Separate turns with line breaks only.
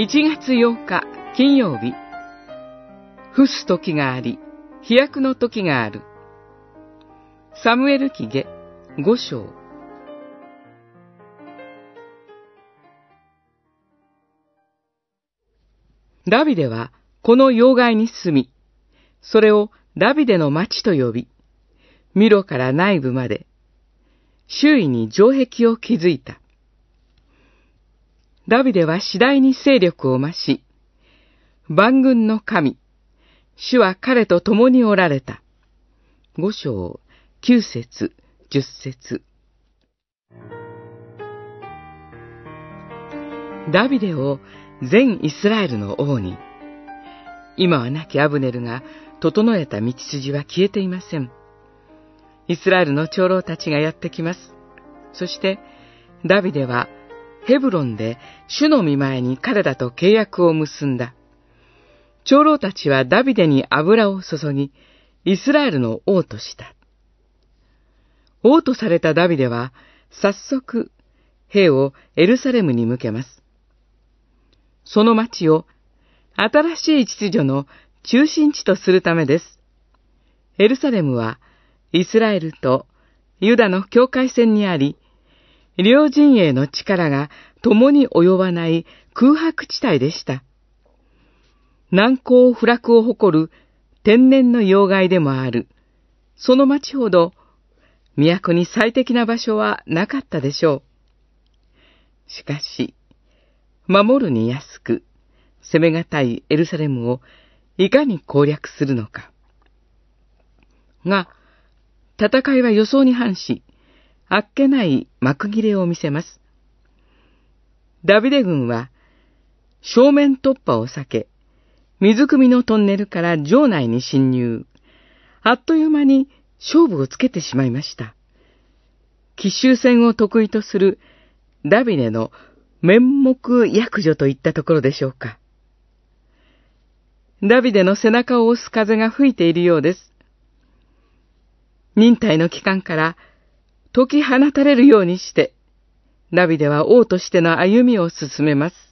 1月8日金曜日。伏す時があり飛躍の時がある。サムエル記下5章。ダビデはこの要害に住み、それをダビデの町と呼び、ミロから内部まで、周囲に城壁を築いた。ダビデは次第に勢力を増し、万軍の神、主は彼と共におられた。五章、九節、十節。ダビデを全イスラエルの王に、今は亡きアブネルが整えた道筋は消えていません。イスラエルの長老たちがやってきます。そして、ダビデはヘブロンで主の見前に彼らと契約を結んだ。長老たちはダビデに油を注ぎ、イスラエルの王とした。王とされたダビデは、早速、兵をエルサレムに向けます。その町を、新しい秩序の中心地とするためです。エルサレムは、イスラエルとユダの境界線にあり、両陣営の力が共に及ばない空白地帯でした。難攻不落を誇る天然の要害でもある、その町ほど、都に最適な場所はなかったでしょう。しかし、守るに安く、攻めがたいエルサレムをいかに攻略するのか。が、戦いは予想に反し、あっけない幕切れを見せます。ダビデ軍は、正面突破を避け、水汲みのトンネルから城内に侵入。あっという間に勝負をつけてしまいました。奇襲戦を得意とするダビデの面目役女といったところでしょうか。ダビデの背中を押す風が吹いているようです。忍耐の期間から解き放たれるようにして、ナビでは王としての歩みを進めます。